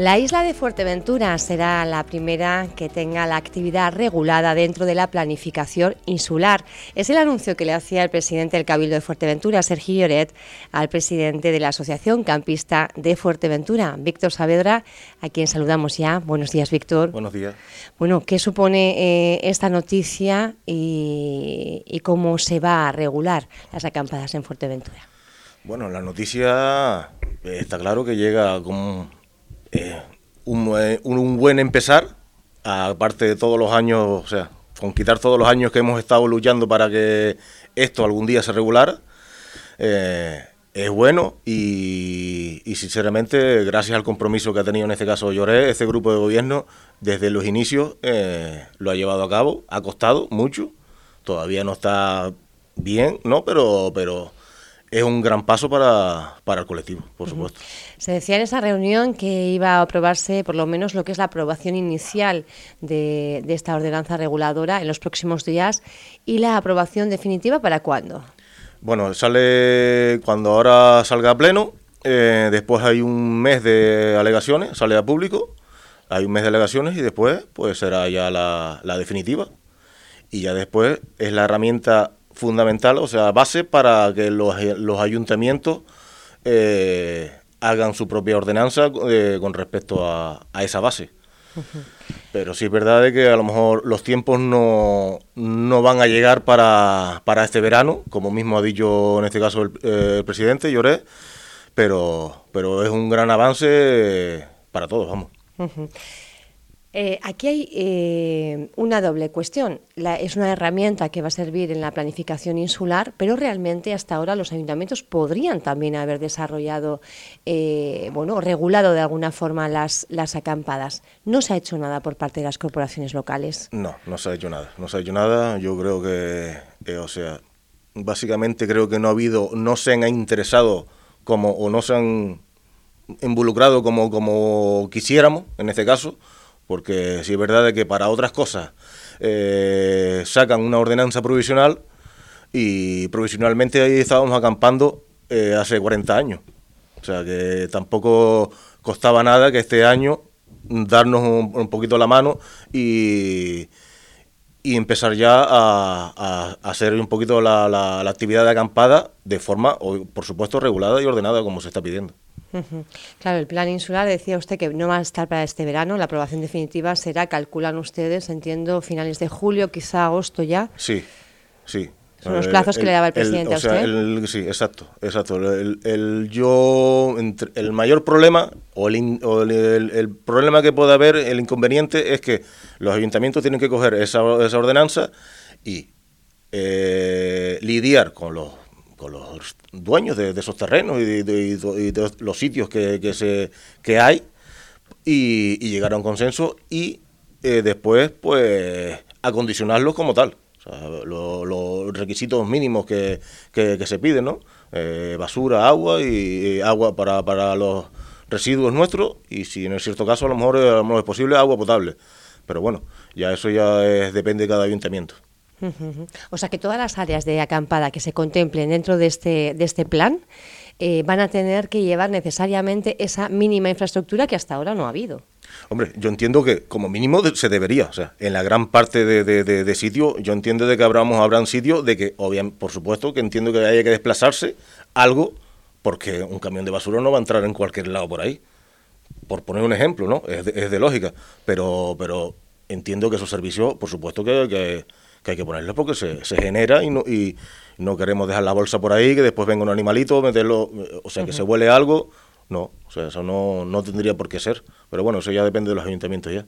La isla de Fuerteventura será la primera que tenga la actividad regulada dentro de la planificación insular. Es el anuncio que le hacía el presidente del Cabildo de Fuerteventura, Sergio Lloret, al presidente de la Asociación Campista de Fuerteventura, Víctor Saavedra, a quien saludamos ya. Buenos días, Víctor. Buenos días. Bueno, ¿qué supone eh, esta noticia y, y cómo se va a regular las acampadas en Fuerteventura? Bueno, la noticia está claro que llega como eh, un, un, buen empezar, aparte de todos los años, o sea, con quitar todos los años que hemos estado luchando para que esto algún día se regulara, eh, es bueno y, sinceramente gracias al compromiso que ha tenido en este caso Lloré, este grupo de gobierno desde los inicios eh, lo ha llevado a cabo, ha costado mucho, todavía no está bien, ¿no? Pero, pero es un gran paso para, para el colectivo, por supuesto. Se decía en esa reunión que iba a aprobarse por lo menos lo que es la aprobación inicial de, de esta ordenanza reguladora en los próximos días y la aprobación definitiva para cuándo. Bueno, sale cuando ahora salga a pleno, eh, después hay un mes de alegaciones, sale a público, hay un mes de alegaciones y después pues será ya la, la definitiva. Y ya después es la herramienta fundamental, o sea, base para que los, los ayuntamientos eh, hagan su propia ordenanza eh, con respecto a, a esa base. Pero sí es verdad de que a lo mejor los tiempos no, no van a llegar para, para, este verano, como mismo ha dicho en este caso el, eh, el presidente Lloré, pero, pero es un gran avance para todos, vamos. Uh -huh. Eh, aquí hay eh, una doble cuestión. La, es una herramienta que va a servir en la planificación insular, pero realmente hasta ahora los ayuntamientos podrían también haber desarrollado, eh, bueno, regulado de alguna forma las, acampadas. ¿No se ha hecho nada por parte de las corporaciones locales? No, no se ha hecho nada. No se ha hecho nada. Yo creo que, eh, o sea, básicamente creo que no ha habido, no se han interesado como, o no se han involucrado como, como quisiéramos, en este caso porque si es verdad que para otras cosas eh, sacan una ordenanza provisional y provisionalmente ahí estábamos acampando eh, hace 40 años. O sea que tampoco costaba nada que este año darnos un, poquito la mano y, empezar ya a, hacer un poquito la, la, la actividad de acampada de forma, por supuesto, regulada y ordenada como se está pidiendo. Claro, el plan insular decía usted que no va a estar para este verano, la aprobación definitiva será, calculan ustedes, entiendo, finales de julio, quizá agosto ya. Sí, sí. Son los plazos el, que le daba el presidente el, o a usted. El, sí, exacto, exacto. El, yo, entre, el mayor problema o, o el, problema que puede haber, el inconveniente es que los ayuntamientos tienen que coger esa, esa ordenanza y eh, lidiar con los con los dueños de, esos terrenos y de, los sitios que, que, se, que hay y, llegar a un consenso y eh, después pues acondicionarlos como tal. Los lo requisitos mínimos que, que, que, se piden, ¿no? Eh, basura, agua y, agua para, para, los residuos nuestros y si en cierto caso a lo mejor, a lo mejor es posible agua potable. Pero bueno, ya eso ya depende de cada ayuntamiento. O sea que todas las áreas de acampada que se contemplen dentro de este, de este plan eh, van a tener que llevar necesariamente esa mínima infraestructura que hasta ahora no ha habido. Hombre, yo entiendo que como mínimo se debería, o sea, en la gran parte de, de, sitios, yo entiendo de que habramos, habrán sitios de que, obviamente, por supuesto, que entiendo que haya que desplazarse algo, porque un camión de basura no va a entrar en cualquier lado por ahí. Por poner un ejemplo, ¿no? Es de, lógica. Pero, pero entiendo que esos servicios, por supuesto que que hay que ponerlo porque se, se genera y no, y no queremos dejar la bolsa por ahí, que después venga un animalito, meterlo, o sea, que uh -huh. se huele algo. No, o sea, eso no, no tendría por qué ser. Pero bueno, eso ya depende de los ayuntamientos ya.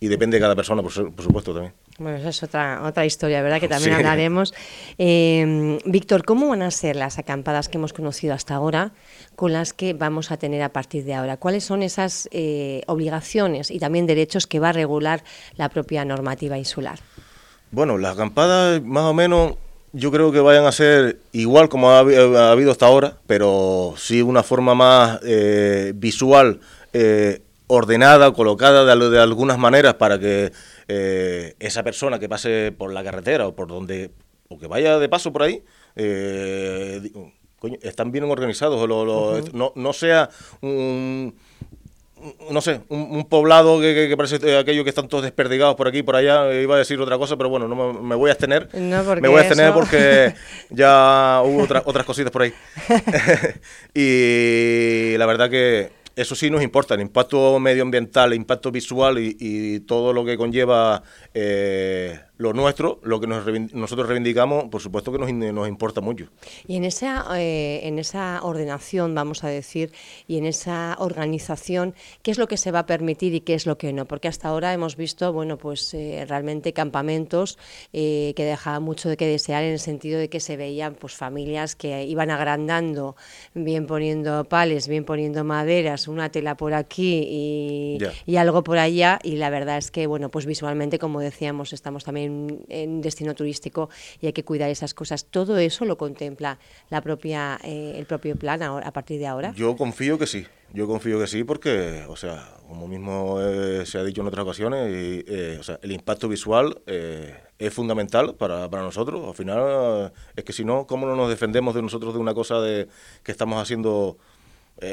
Y depende de cada persona, por, por supuesto, también. Bueno, esa es otra, otra historia, ¿verdad? Que también sí. hablaremos. Eh, Víctor, ¿cómo van a ser las acampadas que hemos conocido hasta ahora con las que vamos a tener a partir de ahora? ¿Cuáles son esas eh, obligaciones y también derechos que va a regular la propia normativa insular? Bueno, las acampadas más o menos yo creo que vayan a ser igual como ha, ha habido hasta ahora, pero sí una forma más eh, visual, eh, ordenada, colocada de, de, algunas maneras para que eh, esa persona que pase por la carretera o por donde, o que vaya de paso por ahí, eh, coño, están bien organizados, lo, lo, uh -huh. no, no sea un no sé, un, poblado que, parece aquello que están todos desperdigados por aquí por allá. Iba a decir otra cosa, pero bueno, no me, voy a abstener. me voy a abstener porque ya hubo otras cositas por ahí. y la verdad que eso sí nos importa, el impacto medioambiental, el impacto visual y, todo lo que conlleva eh, lo nuestro, lo que nosotros reivindicamos, por supuesto que nos, nos importa mucho. Y en esa, eh, en esa ordenación, vamos a decir, y en esa organización, ¿qué es lo que se va a permitir y qué es lo que no? Porque hasta ahora hemos visto, bueno, pues eh, realmente campamentos eh, que dejaban mucho de que desear en el sentido de que se veían pues familias que iban agrandando, bien poniendo pales, bien poniendo maderas, una tela por aquí y, y algo por allá, y la verdad es que, bueno, pues visualmente, como decíamos, estamos también en, destino turístico y hay que cuidar esas cosas. ¿Todo eso lo contempla la propia, eh, el propio plan a partir de ahora? Yo confío que sí. Yo confío que sí porque, o sea, como mismo eh, se ha dicho en otras ocasiones, eh, o sea, el impacto visual es fundamental para, para, nosotros. Al final, es que si no, ¿cómo no nos defendemos de nosotros de una cosa de que estamos haciendo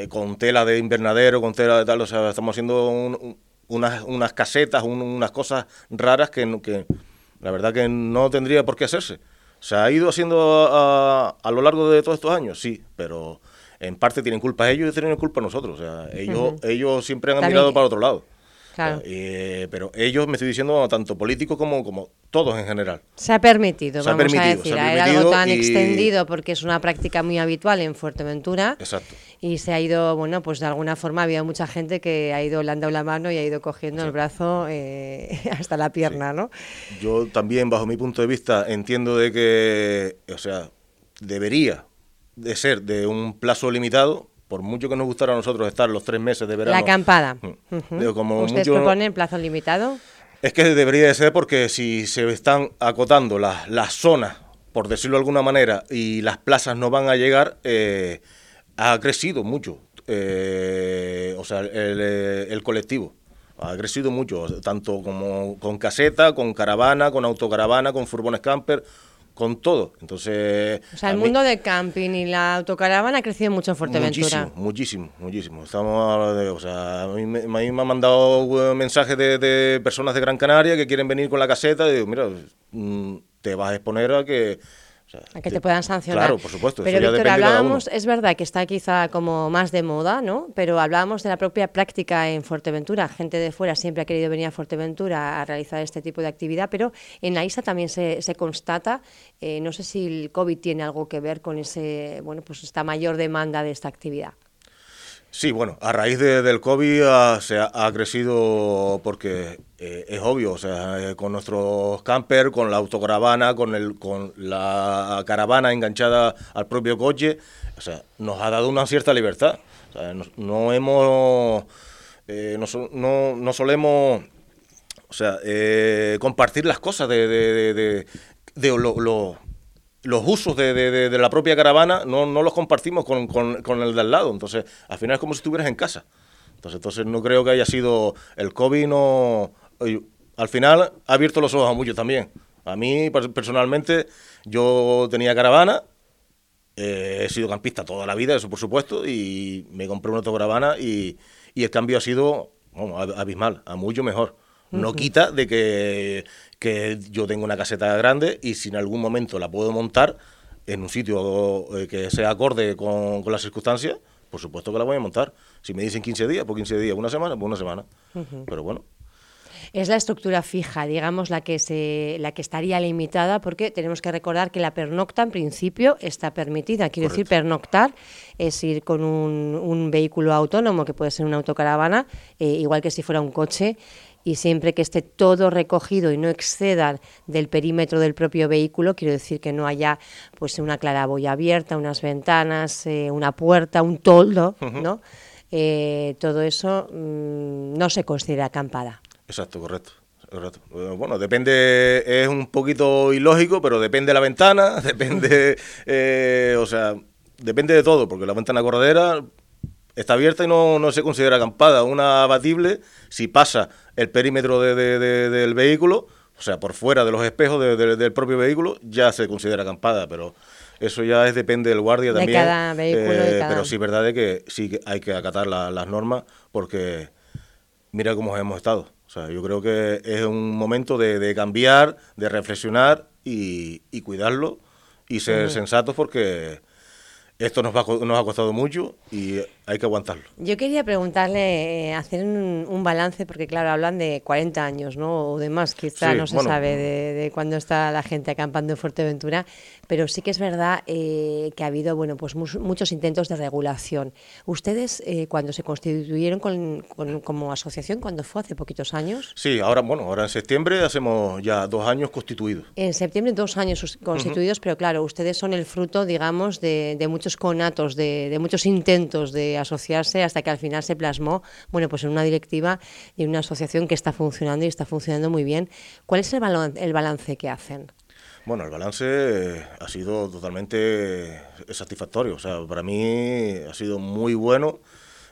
con tela de invernadero, con tela de tal? O sea, estamos haciendo unas, unas casetas, unas cosas raras que, que la verdad que no tendría por qué hacerse. ¿Se ha ido haciendo a, a, lo largo de todos estos años? Sí, pero en parte tienen culpa ellos y tienen culpa nosotros. O sea, ellos, ellos siempre han mirado para otro lado. Claro. Eh, pero ellos, me estoy diciendo, tanto políticos como, como todos en general. Se ha permitido, vamos a decir. Era algo tan extendido porque es una práctica muy habitual en Fuerteventura. Exacto. Y se ha ido, bueno, pues de alguna forma había mucha gente que ha ido, le han dado la mano y ha ido cogiendo el brazo eh, hasta la pierna, ¿no? Yo también, bajo mi punto de vista, entiendo de que, o sea, debería de ser de un plazo limitado, por mucho que nos gustara a nosotros estar los tres meses de verano. La acampada. Mm. como ¿Ustedes proponen plazo limitado? Es que debería de ser porque si se están acotando las, las zonas, por decirlo de alguna manera, y las plazas no van a llegar, eh, ha crecido mucho. Eh, o sea, el, el colectivo ha crecido mucho, tanto como con caseta, con caravana, con autocaravana, con furgones camper con todo. Entonces. O sea, el mundo de camping y la autocaravana ha crecido mucho en Fuerteventura. Muchísimo, muchísimo, muchísimo. Estamos de, o sea, a mí, me, me han mandado eh, mensajes de, personas de Gran Canaria que quieren venir con la caseta y digo, mira, mm, te vas a exponer a que a que te puedan sancionar. Claro, por supuesto. Pero Víctor, hablábamos, es verdad que está quizá como más de moda, ¿no? Pero hablábamos de la propia práctica en Fuerteventura. Gente de fuera siempre ha querido venir a Fuerteventura a realizar este tipo de actividad, pero en la isla también se, se constata, eh, no sé si el COVID tiene algo que ver con ese, bueno, pues esta mayor demanda de esta actividad. Sí, bueno, a raíz del COVID ha, se ha, crecido porque eh, es obvio, o sea, eh, con nuestros camper, con la autocaravana, con, el, con la caravana enganchada al propio coche, o sea, nos ha dado una cierta libertad. O sea, no, hemos, eh, no, no, solemos, o sea, compartir las cosas de, de, de, de lo los usos de, de, la propia caravana no, no los compartimos con, con, el de al lado. Entonces, al final es como si estuvieras en casa. Entonces, entonces no creo que haya sido el COVID, no... Al final ha abierto los ojos a muchos también. A mí, personalmente, yo tenía caravana, eh, he sido campista toda la vida, eso por supuesto, y me compré una autocaravana y, y el cambio ha sido abismal, a mucho mejor. No quita de que que yo tengo una caseta grande y si en algún momento la puedo montar en un sitio eh, que sea acorde con, las circunstancias, por supuesto que la voy a montar. Si me dicen 15 días, pues 15 días, una semana, pues una semana. Pero bueno. Es la estructura fija, digamos, la que, se, la que estaría limitada, porque tenemos que recordar que la pernocta en principio está permitida. Quiero decir, pernoctar es ir con un, vehículo autónomo, que puede ser una autocaravana, eh, igual que si fuera un coche, y siempre que esté todo recogido y no exceda del perímetro del propio vehículo, quiero decir que no haya pues una claraboya abierta, unas ventanas, eh, una puerta, un toldo, ¿no? Eh, todo eso mm, no se considera acampada. Exacto, correcto. Correcto. Bueno, depende, es un poquito ilógico, pero depende de la ventana, depende, eh, o sea, depende de todo, porque la ventana corredera está abierta y no, no se considera acampada. Una abatible, si pasa el perímetro de, del vehículo, o sea, por fuera de los espejos del propio vehículo, ya se considera acampada, pero eso ya es, depende del guardia también. Cada vehículo, eh, Pero sí, verdad es que sí que hay que acatar las normas porque mira cómo hemos estado. O sea, yo creo que es un momento de, cambiar, de reflexionar y, cuidarlo y ser sensatos porque esto nos, va, nos ha costado mucho y hay que aguantarlo. Yo quería preguntarle, eh, hacer un, balance, porque claro, hablan de 40 años, ¿no? O de más, quizá no se sabe de, de cuándo está la gente acampando en Fuerteventura, pero sí que es verdad eh, que ha habido, bueno, pues muchos intentos de regulación. Ustedes, eh, cuando se constituyeron como asociación, cuando fue hace poquitos años? Sí, ahora, bueno, ahora en septiembre hacemos ya dos años constituidos. En septiembre dos años constituidos, pero claro, ustedes son el fruto, digamos, de, muchos conatos, de, de muchos intentos de asociarse hasta que al final se plasmó, bueno, pues en una directiva y una asociación que está funcionando y está funcionando muy bien. ¿Cuál es el, el balance que hacen? Bueno, el balance eh, ha sido totalmente satisfactorio. O sea, para mí ha sido muy bueno.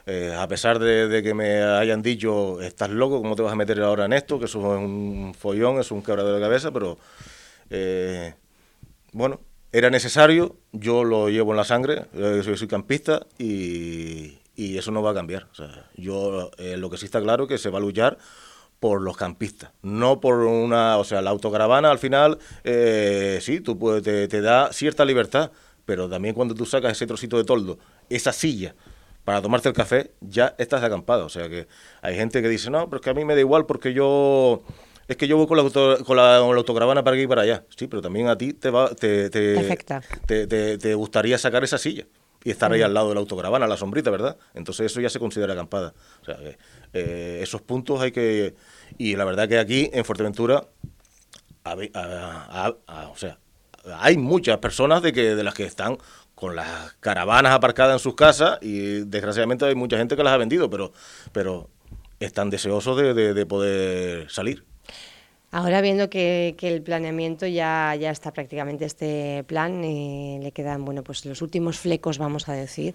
Eh, a pesar de, que me hayan dicho, estás loco, ¿cómo te vas a meter ahora en esto? Que eso es un follón, es un quebradero de cabeza, pero eh, bueno, era necesario, yo lo llevo en la sangre, eh, soy, campista y, eso no va a cambiar. O sea, yo eh, lo que sí está claro es que se va a luchar por los campistas, no por una, o sea, la autocaravana al final, eh, sí, tú puedes, te, te, da cierta libertad, pero también cuando tú sacas ese trocito de toldo, esa silla, para tomarte el café, ya estás de acampada. O sea que hay gente que dice, no, pero es que a mí me da igual porque yo es que yo voy con la, con la, autocaravana para aquí y para allá. Sí, pero también a ti te va, te, te, te, gustaría sacar esa silla y estar ahí al lado de la autocaravana, la sombrita, ¿verdad? Entonces eso ya se considera acampada. O sea, eh, esos puntos hay que... Y la verdad que aquí, en Fuerteventura, o sea, hay muchas personas de, que, de las que están con las caravanas aparcadas en sus casas y desgraciadamente hay mucha gente que las ha vendido, pero, pero están deseosos de poder salir. Ahora viendo que, el planeamiento ya, ya está prácticamente este plan, eh, le quedan bueno pues los últimos flecos, vamos a decir.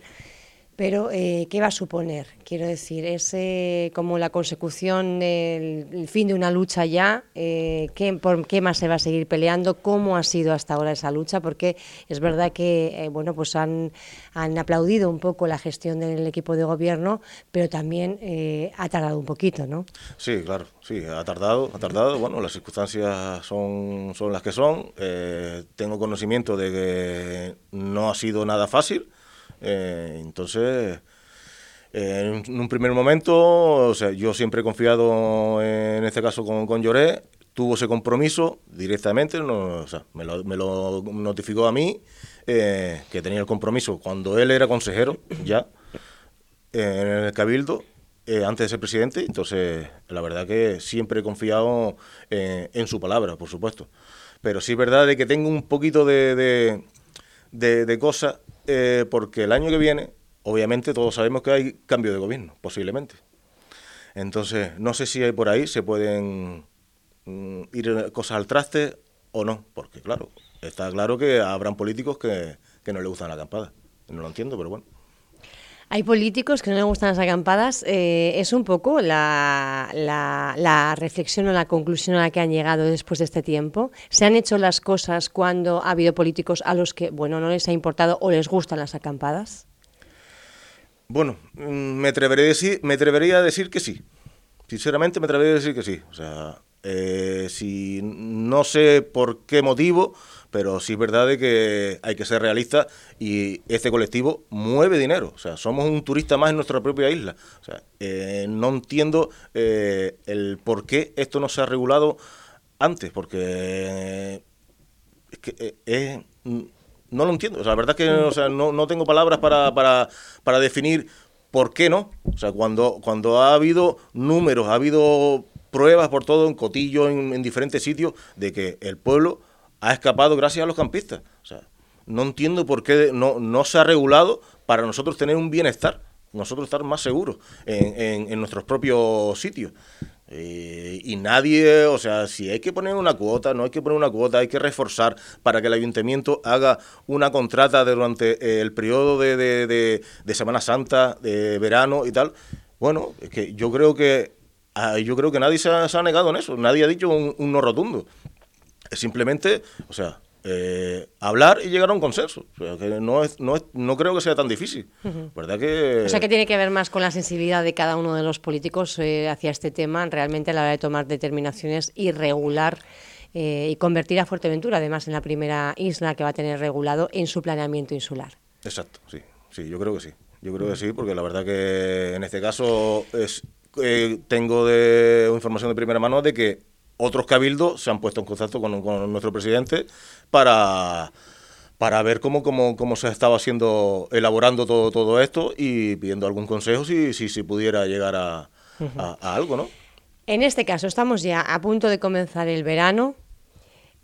Pero, eh, ¿qué va a suponer? Quiero decir, ¿es eh, como la consecución del fin de una lucha ya? Eh, ¿qué, ¿Por qué más se va a seguir peleando? ¿Cómo ha sido hasta ahora esa lucha? Porque es verdad que bueno, pues han, han aplaudido un poco la gestión del equipo de gobierno, pero también ha tardado un poquito, ¿no? Sí, claro, sí, ha tardado, ha tardado. Bueno, las circunstancias son, son las que son. tengo conocimiento de que no ha sido nada fácil eh, entonces, en un primer momento, o sea, yo siempre he confiado en este caso con, con Lloré, tuvo ese compromiso directamente, no, o sea, me, lo, me, lo, notificó a mí, eh, que tenía el compromiso cuando él era consejero ya en el Cabildo, eh, antes de ser presidente, entonces la verdad que siempre he confiado en su palabra, por supuesto. Pero sí es verdad de que tengo un poquito de, de, de cosas eh, porque el año que viene, obviamente todos sabemos que hay cambio de gobierno, posiblemente. Entonces, no sé si hay por ahí se pueden mm, ir cosas al traste o no, porque claro, está claro que habrán políticos que, que no les gustan la acampada. No lo entiendo, pero bueno. Hay políticos que no les gustan las acampadas. Eh, es un poco la, la, reflexión o la conclusión a la que han llegado después de este tiempo. ¿Se han hecho las cosas cuando ha habido políticos a los que bueno no les ha importado o les gustan las acampadas? Bueno, mm, me atrevería a decir, me atrevería a decir que sí. Sinceramente me atrevería a decir que sí. O sea, eh, si no sé por qué motivo, pero sí es verdad de que hay que ser realista y este colectivo mueve dinero. O sea, somos un turista más en nuestra propia isla. O sea, eh, no entiendo eh, el por qué esto no se ha regulado antes, porque es que no lo entiendo. O sea, la verdad es que o sea, no, no tengo palabras para, para, para definir por qué no. O sea, cuando, cuando ha habido números, ha habido pruebas por todo, en Cotillo, en, diferentes sitios, de que el pueblo ha escapado gracias a los campistas. O sea, no entiendo por qué no, no se ha regulado para nosotros tener un bienestar, nosotros estar más seguros en, en, nuestros propios sitios. Eh, y nadie, o sea, si hay que poner una cuota, no hay que poner una cuota, hay que reforzar para que el ayuntamiento haga una contrata durante el periodo de, de, de Semana Santa, de verano y tal. Bueno, es que yo creo que Ah, yo creo que nadie se ha, negado en eso, nadie ha dicho un, no rotundo. Simplemente, o sea, eh, hablar y llegar a un consenso. que no, es, no, no creo que sea tan difícil. ¿Verdad que... O sea, que tiene que ver más con la sensibilidad de cada uno de los políticos eh, hacia este tema, realmente a la hora de tomar determinaciones y regular eh, y convertir a Fuerteventura, además, en la primera isla que va a tener regulado en su planeamiento insular. Exacto, sí. Sí, yo creo que sí. Yo creo que sí, porque la verdad que en este caso es, tengo de información de primera mano de que otros cabildos se han puesto en contacto con, nuestro presidente para, para ver cómo, cómo, cómo se estaba haciendo, elaborando todo, todo esto y pidiendo algún consejo si, si, si pudiera llegar a, algo, ¿no? En este caso, estamos ya a punto de comenzar el verano.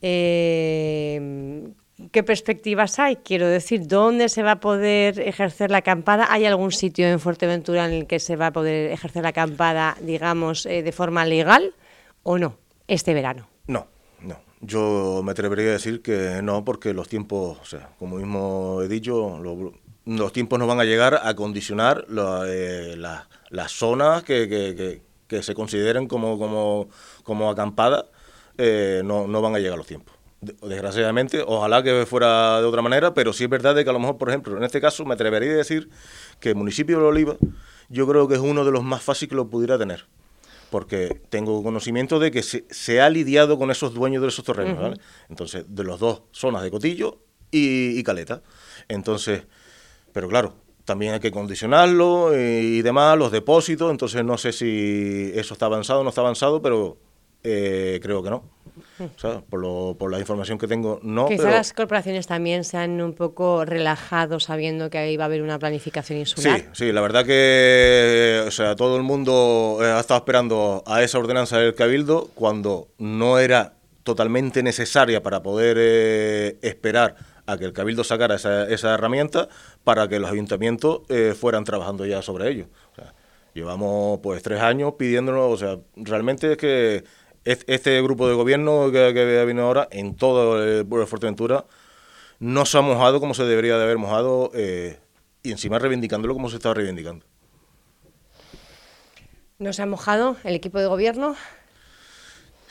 Eh, ¿Qué perspectivas hay? Quiero decir, ¿dónde se va a poder ejercer la acampada? ¿Hay algún sitio en Fuerteventura en el que se va a poder ejercer la acampada, digamos, eh, de forma legal o no? Este verano? No, no. Yo me atrevería a decir que no, porque los tiempos, o sea, como mismo he dicho, los tiempos no van a llegar a condicionar eh, las zonas que, se consideren como, como, como acampadas, eh, no, no van a llegar los tiempos desgraciadamente, ojalá que fuera de otra manera, pero sí es verdad de que a lo mejor, por ejemplo, en este caso me atrevería a decir que el municipio de Oliva yo creo que es uno de los más fáciles que lo pudiera tener porque tengo conocimiento de que se, ha lidiado con esos dueños de esos terrenos, ¿vale? Entonces, de los dos zonas de Cotillo y, Caleta. Entonces, pero claro, también hay que condicionarlo y, demás, los depósitos, entonces no sé si eso está avanzado o no está avanzado, pero eh, creo que no. O sea, por, lo, por la información que tengo, no. Quizás las corporaciones también se han un poco relajado sabiendo que ahí va a haber una planificación insular. Sí, sí, la verdad que o sea, todo el mundo eh, ha estado esperando a esa ordenanza del Cabildo cuando no era totalmente necesaria para poder eh, esperar a que el Cabildo sacara esa, esa herramienta para que los ayuntamientos eh, fueran trabajando ya sobre ello. llevamos pues tres años pidiéndonos, o sea, realmente es que este grupo de gobierno que, que venido ahora, en todo el pueblo de Fuerteventura, no se ha mojado como se debería de haber mojado eh, y encima reivindicándolo como se estaba reivindicando. ¿No se ha mojado el equipo de gobierno?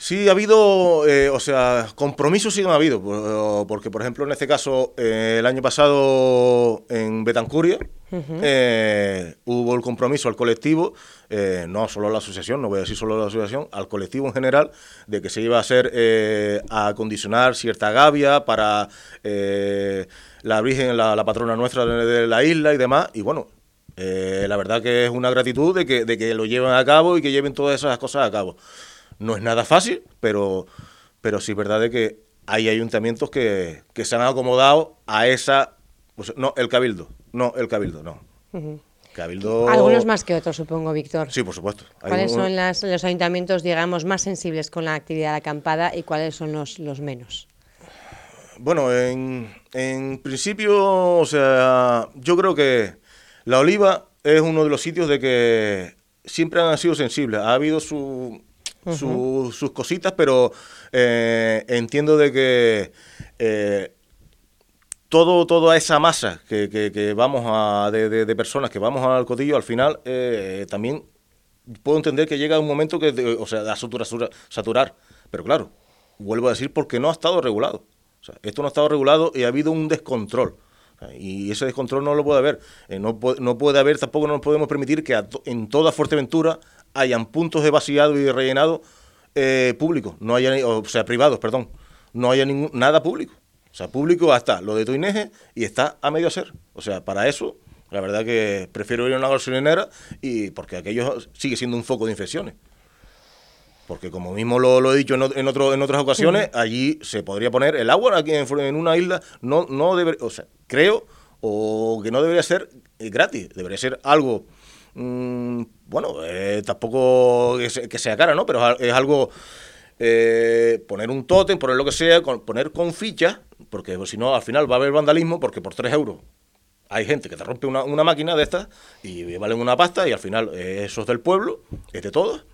Sí, ha habido, eh, o sea, compromisos sí no ha habido, porque por ejemplo en este caso, eh, el año pasado en Betancuria eh, hubo el compromiso al colectivo, no solo a la asociación, no voy a decir solo a la asociación, al colectivo en general, de que se iba a hacer, a acondicionar cierta gavia para la Virgen, la, patrona nuestra de, la isla y demás, y bueno, la verdad que es una gratitud de que, de que lo lleven a cabo y que lleven todas esas cosas a cabo. No es nada fácil, pero, pero sí es verdad de que hay ayuntamientos que, se han acomodado a esa... Pues, no, el cabildo, no, el cabildo, no. Cabildo... Algunos más que otros, supongo, Víctor. Sí, por supuesto. ¿Cuáles son los ayuntamientos, digamos, más sensibles con la actividad acampada y cuáles son los, los menos? Bueno, en, en principio, o sea, yo creo que la oliva es uno de los sitios de que siempre han sido sensibles. Ha habido su, sus cositas, pero eh, entiendo de que eh, todo, toda esa masa que, que, vamos a, de, personas que vamos al cotillo, al final eh, también puedo entender que llega un momento que, o sea, a saturar, saturar, pero claro, vuelvo a decir porque no ha estado regulado. O sea, esto no ha estado regulado y ha habido un descontrol. Y ese descontrol no lo puede haber. no, no, puede haber, tampoco nos podemos permitir que en toda Fuerteventura hayan puntos de vaciado y de rellenado eh, públicos, no haya, o sea, privados, perdón, no haya ningún, nada público. O sea, público hasta lo de Tuineje y está a medio hacer. O sea, para eso, la verdad que prefiero ir a una gasolinera y porque aquello sigue siendo un foco de infecciones. Porque como mismo lo, he dicho en, en, otro, en otras ocasiones, allí se podría poner el agua aquí en, en una isla, no, no debe, o sea, creo o que no debería ser eh, gratis, debería ser algo Mm, bueno, eh, tampoco que sea cara, ¿no? Pero es algo, eh, poner un tótem, poner lo que sea, poner con ficha, porque si no, al final va a haber vandalismo, porque por 3 euros hay gente que te rompe una, una máquina de estas y valen una pasta y al final eh, eso es del pueblo, es de todos.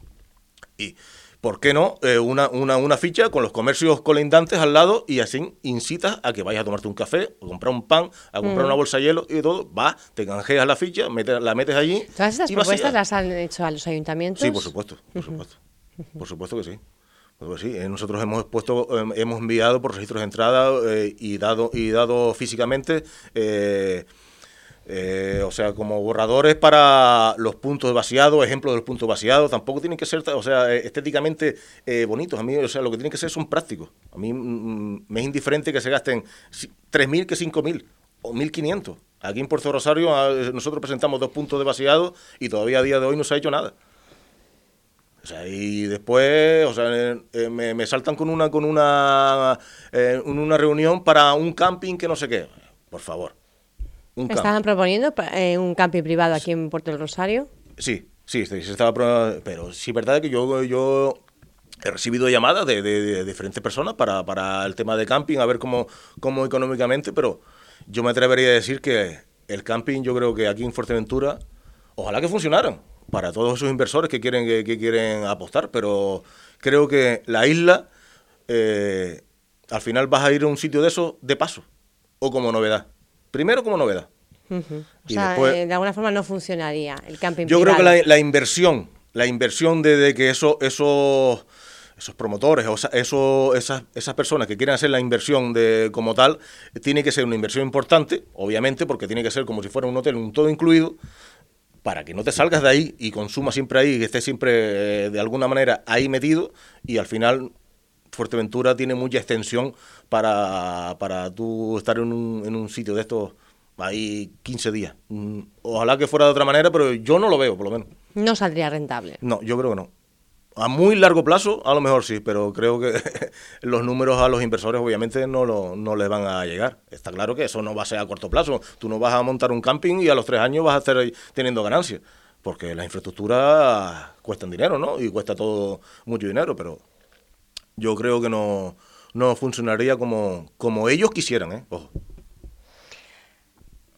Y ¿por qué no eh, una, una, una, ficha con los comercios colindantes al lado y así incitas a que vayas a tomarte un café, o comprar un pan, a comprar una mm. bolsa de hielo y todo, vas, te canjeas la ficha, la metes allí. ¿Todas estas propuestas las han hecho a los ayuntamientos? Sí, por supuesto, por supuesto. Por supuesto que sí. Pues sí, nosotros hemos puesto, hemos enviado por registros de entrada y dado y dado físicamente eh, o sea, como borradores para los puntos vaciados, ejemplos de los puntos vaciados, tampoco tienen que ser, o sea, eh, estéticamente eh, bonitos. A mí, o sea, lo que tienen que ser son prácticos. A mí mm, mm, me es indiferente que se gasten 3.000 que 5.000 o 1.500. Aquí en Puerto Rosario nosotros presentamos dos puntos de vaciado y todavía a día de hoy no se ha hecho nada. O sea, y después, o sea, me, me, saltan con una con una una reunión para un camping que no sé qué. Por favor. ¿Estaban proponiendo eh, un camping privado aquí en Puerto del Rosario? Sí, sí, se estaba pero sí verdad que yo, yo he recibido llamadas de, diferentes personas para, para, el tema de camping, a ver cómo, cómo económicamente, pero yo me atrevería a decir que el camping yo creo que aquí en Fuerteventura, ojalá que funcionaran para todos esos inversores que quieren, que, quieren apostar, pero creo que la isla, eh, al final vas a ir a un sitio de eso de paso o como novedad. Primero como novedad. O sea, eh, de alguna forma no funcionaría el camping Yo creo que la, inversión, la inversión de, que eso, esos promotores o eso, esas, esas personas que quieren hacer la inversión de como tal, tiene que ser una inversión importante, obviamente, porque tiene que ser como si fuera un hotel, un todo incluido, para que no te salgas de ahí y consumas siempre ahí, que estés siempre eh, de alguna manera ahí metido y al final Fuerteventura tiene mucha extensión para, para tú estar en un, en un sitio de estos ahí 15 días. Mm, ojalá que fuera de otra manera, pero yo no lo veo, por lo menos. No saldría rentable. No, yo creo que no. A muy largo plazo, a lo mejor sí, pero creo que los números a los inversores obviamente no, lo, no les van a llegar. Está claro que eso no va a ser a corto plazo. Tú no vas a montar un camping y a los tres años vas a estar teniendo ganancias, porque las infraestructuras cuestan dinero, ¿no? Y cuesta todo mucho dinero, pero yo creo que no, no funcionaría como, como ellos quisieran, ¿eh? Ojo.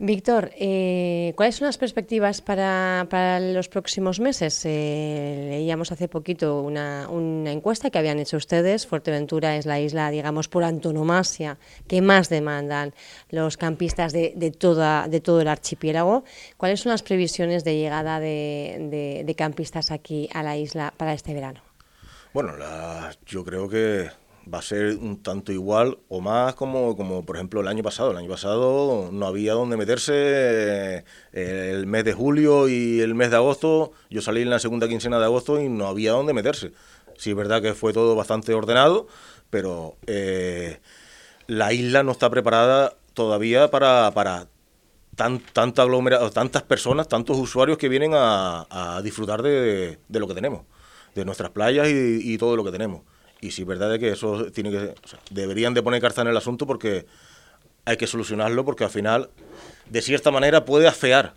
Víctor, eh, ¿cuáles son las perspectivas para, para los próximos meses? Eh, leíamos hace poquito una, una, encuesta que habían hecho ustedes. Fuerteventura es la isla, digamos, por antonomasia que más demandan los campistas de, de, toda, de todo el archipiélago. ¿Cuáles son las previsiones de llegada de, de campistas aquí a la isla para este verano? Bueno, yo creo que va a ser un tanto igual o más como, como por ejemplo el año pasado. El año pasado no había donde meterse eh, el mes de julio y el mes de agosto. Yo salí en la segunda quincena de agosto y no había donde meterse. Sí es verdad que fue todo bastante ordenado, pero eh, la isla no está preparada todavía para, para tan, tanta tantas personas, tantos usuarios que vienen a, disfrutar de lo que tenemos de nuestras playas y, todo lo que tenemos. Y si es verdad que eso tiene que, deberían de poner carta en el asunto porque hay que solucionarlo porque al final, de cierta manera, puede afear,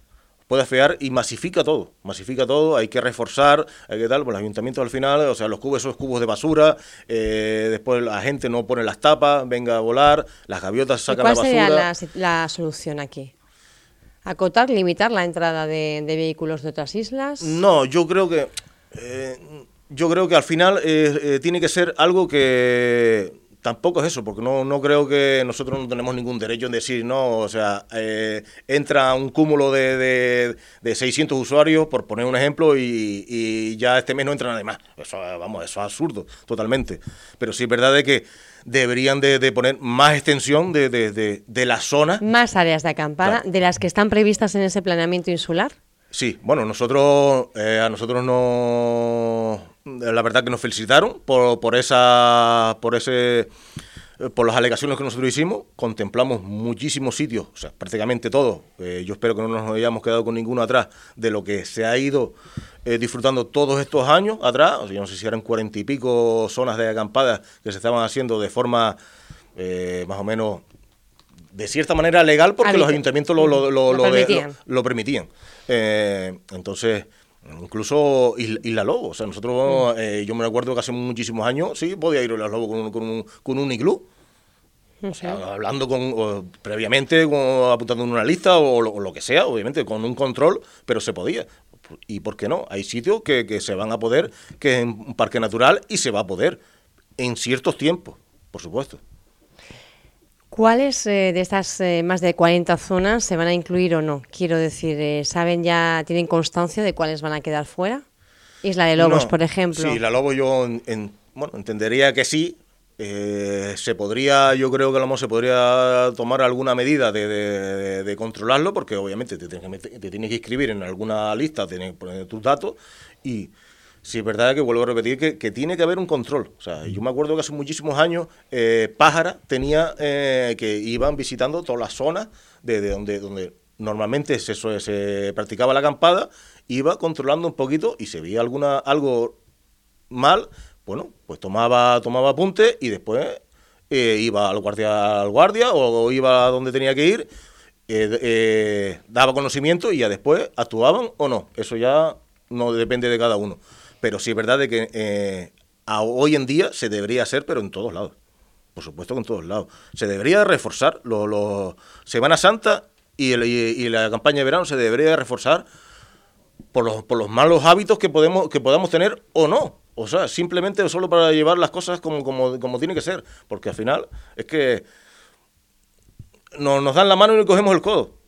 puede afear y masifica todo, masifica todo, hay que reforzar, hay que tal, pues los ayuntamientos al final, o sea, los cubos, esos cubos de basura, eh, después la gente no pone las tapas, venga a volar, las gaviotas sacan la basura. ¿Cuál sería la, solución aquí? ¿Acotar, limitar la entrada de, de vehículos de otras islas? No, yo creo que eh, yo creo que al final eh, eh, tiene que ser algo que tampoco es eso, porque no, no creo que nosotros no tenemos ningún derecho en decir, no, o sea, entra un cúmulo de, de, 600 usuarios, por poner un ejemplo, y, ya este mes no entra nadie más. Eso, vamos, eso es absurdo, totalmente. Pero sí es verdad de que deberían de, poner más extensión de, de, la zona. Más áreas de acampada, de las que están previstas en ese planeamiento insular. Sí, bueno, nosotros, eh, a nosotros no, la verdad que nos felicitaron por, por esa, por ese, eh, por las alegaciones que nosotros hicimos, contemplamos muchísimos sitios, o sea, prácticamente todos. Eh, yo espero que no nos hayamos quedado con ninguno atrás de lo que se ha ido disfrutando todos estos años atrás. O sea, no sé si eran cuarenta y pico zonas de acampadas que se estaban haciendo de forma más o menos de cierta manera legal porque los ayuntamientos lo, lo, lo, lo permitían. Eh, entonces, incluso Isla Lobo, o sea, nosotros, eh, yo me acuerdo que hace muchísimos años, sí, podía ir a Isla Lobo con, con, un, con un iglú. O sea, hablando con previamente, apuntando en una lista o lo, que sea, obviamente, con un control, pero se podía. ¿Y por qué no? Hay sitios que, que se van a poder, que es un parque natural y se va a poder en ciertos tiempos, por supuesto. ¿Cuáles eh, de estas eh, más de 40 zonas se van a incluir o no? Quiero decir, eh, ¿saben ya, tienen constancia de cuáles van a quedar fuera? Isla de Lobos, por ejemplo. Sí, la Lobo yo en, bueno, entendería que sí, se podría, yo creo que a lo mejor se podría tomar alguna medida de, controlarlo, porque obviamente te tienes, que te tienes, que inscribir en alguna lista, tienes que poner tus datos y si es verdad que vuelvo a repetir que, tiene que haber un control. O sea, yo me acuerdo que hace muchísimos años eh, Pájara tenía eh, que iban visitando todas las zonas de, donde, donde normalmente se, se practicaba la acampada, iba controlando un poquito y se veía alguna algo mal, bueno, pues tomaba, tomaba apunte y después eh, iba al guardia, al guardia o, iba a donde tenía que ir, eh, daba conocimiento y ya después actuaban o no. Eso ya no depende de cada uno. Pero sí es verdad de que hoy en día se debería hacer, pero en todos lados. Por supuesto en todos lados. Se debería reforzar. Los, Semana Santa y, la campaña de verano se debería reforzar por los, por los malos hábitos que, podemos, que podamos tener o no. O sea, simplemente solo para llevar las cosas como, como, como tiene que ser. Porque al final es que nos, nos dan la mano y nos cogemos el codo.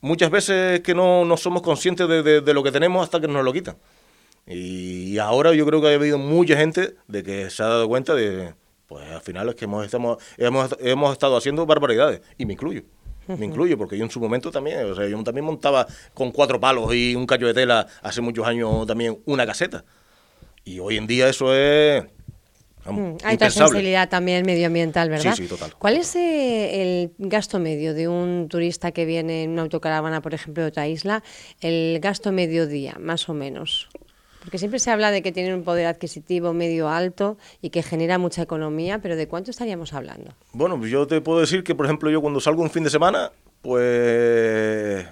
Muchas veces que no, no somos conscientes de, lo que tenemos hasta que nos lo quitan. Y ahora yo creo que ha habido mucha gente de que se ha dado cuenta de, pues al final es que hemos, estamos, hemos, hemos estado haciendo barbaridades. Y me incluyo. Me incluyo, porque yo en su momento también, o sea, yo también montaba con cuatro palos y un callo de tela hace muchos años también una caseta. Y hoy en día eso es... Mm, hay otra sensibilidad también medioambiental, ¿verdad? Sí, sí, total. ¿Cuál es eh, el gasto medio de un turista que viene en una autocaravana, por ejemplo, de otra isla? El gasto medio día, más o menos. Porque siempre se habla de que tienen un poder adquisitivo medio alto y que genera mucha economía, pero ¿de cuánto estaríamos hablando? Bueno, pues yo te puedo decir que, por ejemplo, yo cuando salgo un fin de semana, pues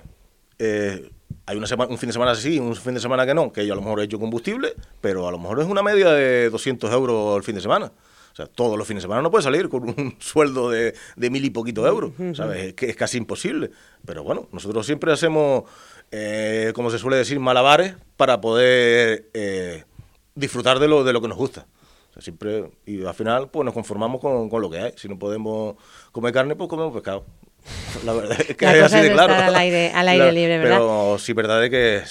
eh, hay una semana, un fin de semana sí, un fin de semana que no, que yo a lo mejor he hecho combustible, pero a lo mejor es una media de 200 euros el fin de semana. O sea, todos los fines de semana no puede salir con un sueldo de, de mil y poquito euros, ¿sabes? Es, que es casi imposible. Pero bueno, nosotros siempre hacemos, eh, como se suele decir, malabares para poder eh, disfrutar de lo, de lo que nos gusta. O sea, siempre, y al final, pues nos conformamos con, con, lo que hay. Si no podemos comer carne, pues comemos pescado. La verdad es que es así de claro. Al aire, al aire libre, ¿verdad? Pero sí, verdad es que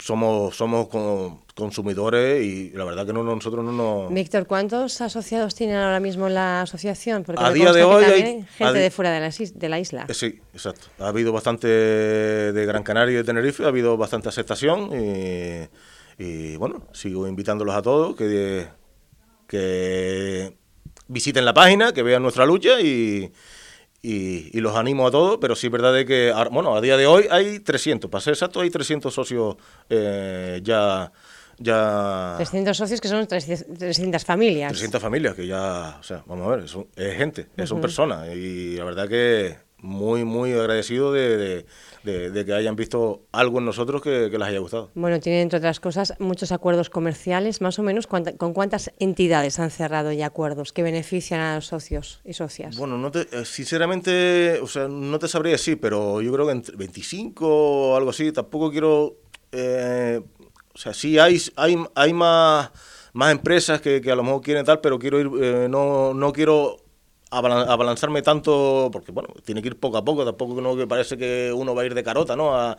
somos, somos consumidores y la verdad que no, nosotros no nos... Víctor, ¿cuántos asociados tienen ahora mismo la asociación? Porque a día de hoy hay gente de fuera de la, de la isla. Eh, sí, exacto. Ha habido bastante de Gran Canaria y de Tenerife, ha habido bastante aceptación y, y bueno, sigo invitándolos a todos que, que visiten la página, que vean nuestra lucha y y, los animo a todos, pero sí es verdad de que, bueno, a día de hoy hay 300, para ser exacto, hay 300 socios eh, ya, ya... 300 socios que son 300 familias. 300 familias, que ya, o sea, vamos a ver, es, gente, son personas, y la verdad que muy, muy agradecido de, que hayan visto algo en nosotros que, les haya gustado. Bueno, tienen, entre otras cosas, muchos acuerdos comerciales. Más o menos, ¿con cuántas entidades han cerrado ya acuerdos que benefician a los socios y socias? Bueno, no te, eh, sinceramente, o sea, no te sabría decir, pero yo creo que entre 25 o algo así, tampoco quiero... Eh, o sea, sí hay, hay, hay más, más empresas que, a lo mejor quieren tal, pero quiero ir, eh, no, no quiero abalanzarme tanto, porque bueno, tiene que ir poco a poco, tampoco no que parece que uno va a ir de carota, ¿no? A,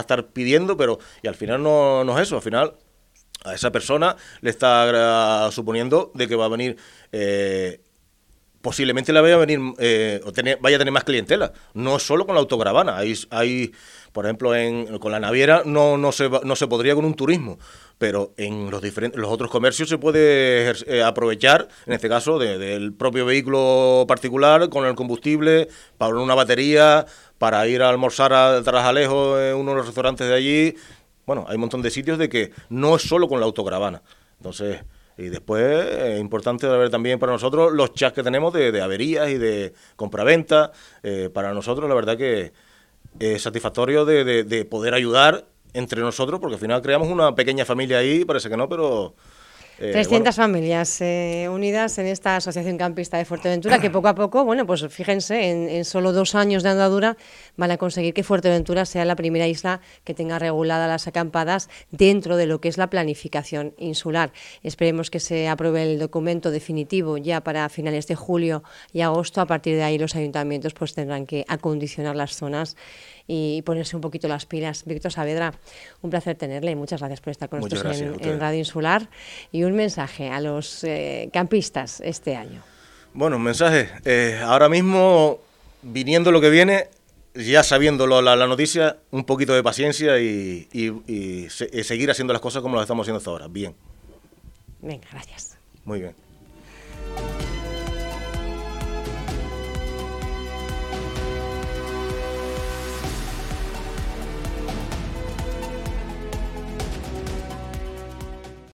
estar pidiendo, pero y al final no, no es eso, al final a esa persona le está suponiendo de que va a venir eh, posiblemente la vaya a venir eh, o vaya a tener más clientela. No solo con la autocaravana. Hay, hay por ejemplo con la naviera no no se no se podría con un turismo pero en los diferentes los otros comercios se puede eh, aprovechar en este caso del propio vehículo particular con el combustible para una batería para ir a almorzar a Tarajalejo en uno de los restaurantes de allí. Bueno hay un montón de sitios de que no es solo con la autocaravana. Entonces y después es importante ver también para nosotros los chats que tenemos de, averías y de compraventa. Eh, para nosotros la verdad que es satisfactorio de, de poder ayudar entre nosotros, porque al final creamos una pequeña familia ahí, parece que no, pero 300 eh, familias eh, unidas en esta Asociación Campista de Fuerteventura, que poco a poco, bueno, pues fíjense, en, solo dos años de andadura van a conseguir que Fuerteventura sea la primera isla que tenga reguladas las acampadas dentro de lo que es la planificación insular. Esperemos que se apruebe el documento definitivo ya para finales de julio y agosto. A partir de ahí los ayuntamientos pues tendrán que acondicionar las zonas y ponerse un poquito las pilas. Víctor Saavedra, un placer tenerle y muchas gracias por estar con nosotros en, en Radio Insular. Y un mensaje a los eh, campistas este año. Bueno, un mensaje. Eh, ahora mismo, viniendo lo que viene, ya sabiendo la, noticia, un poquito de paciencia y, y seguir haciendo las cosas como las estamos haciendo hasta ahora. Bien. Venga, gracias. Muy bien.